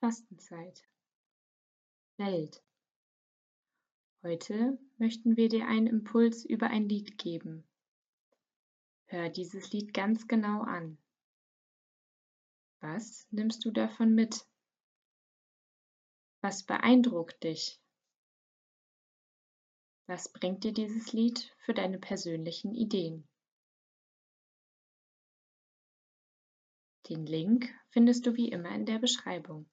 Fastenzeit. Welt. Heute möchten wir dir einen Impuls über ein Lied geben. Hör dieses Lied ganz genau an. Was nimmst du davon mit? Was beeindruckt dich? Was bringt dir dieses Lied für deine persönlichen Ideen? Den Link findest du wie immer in der Beschreibung.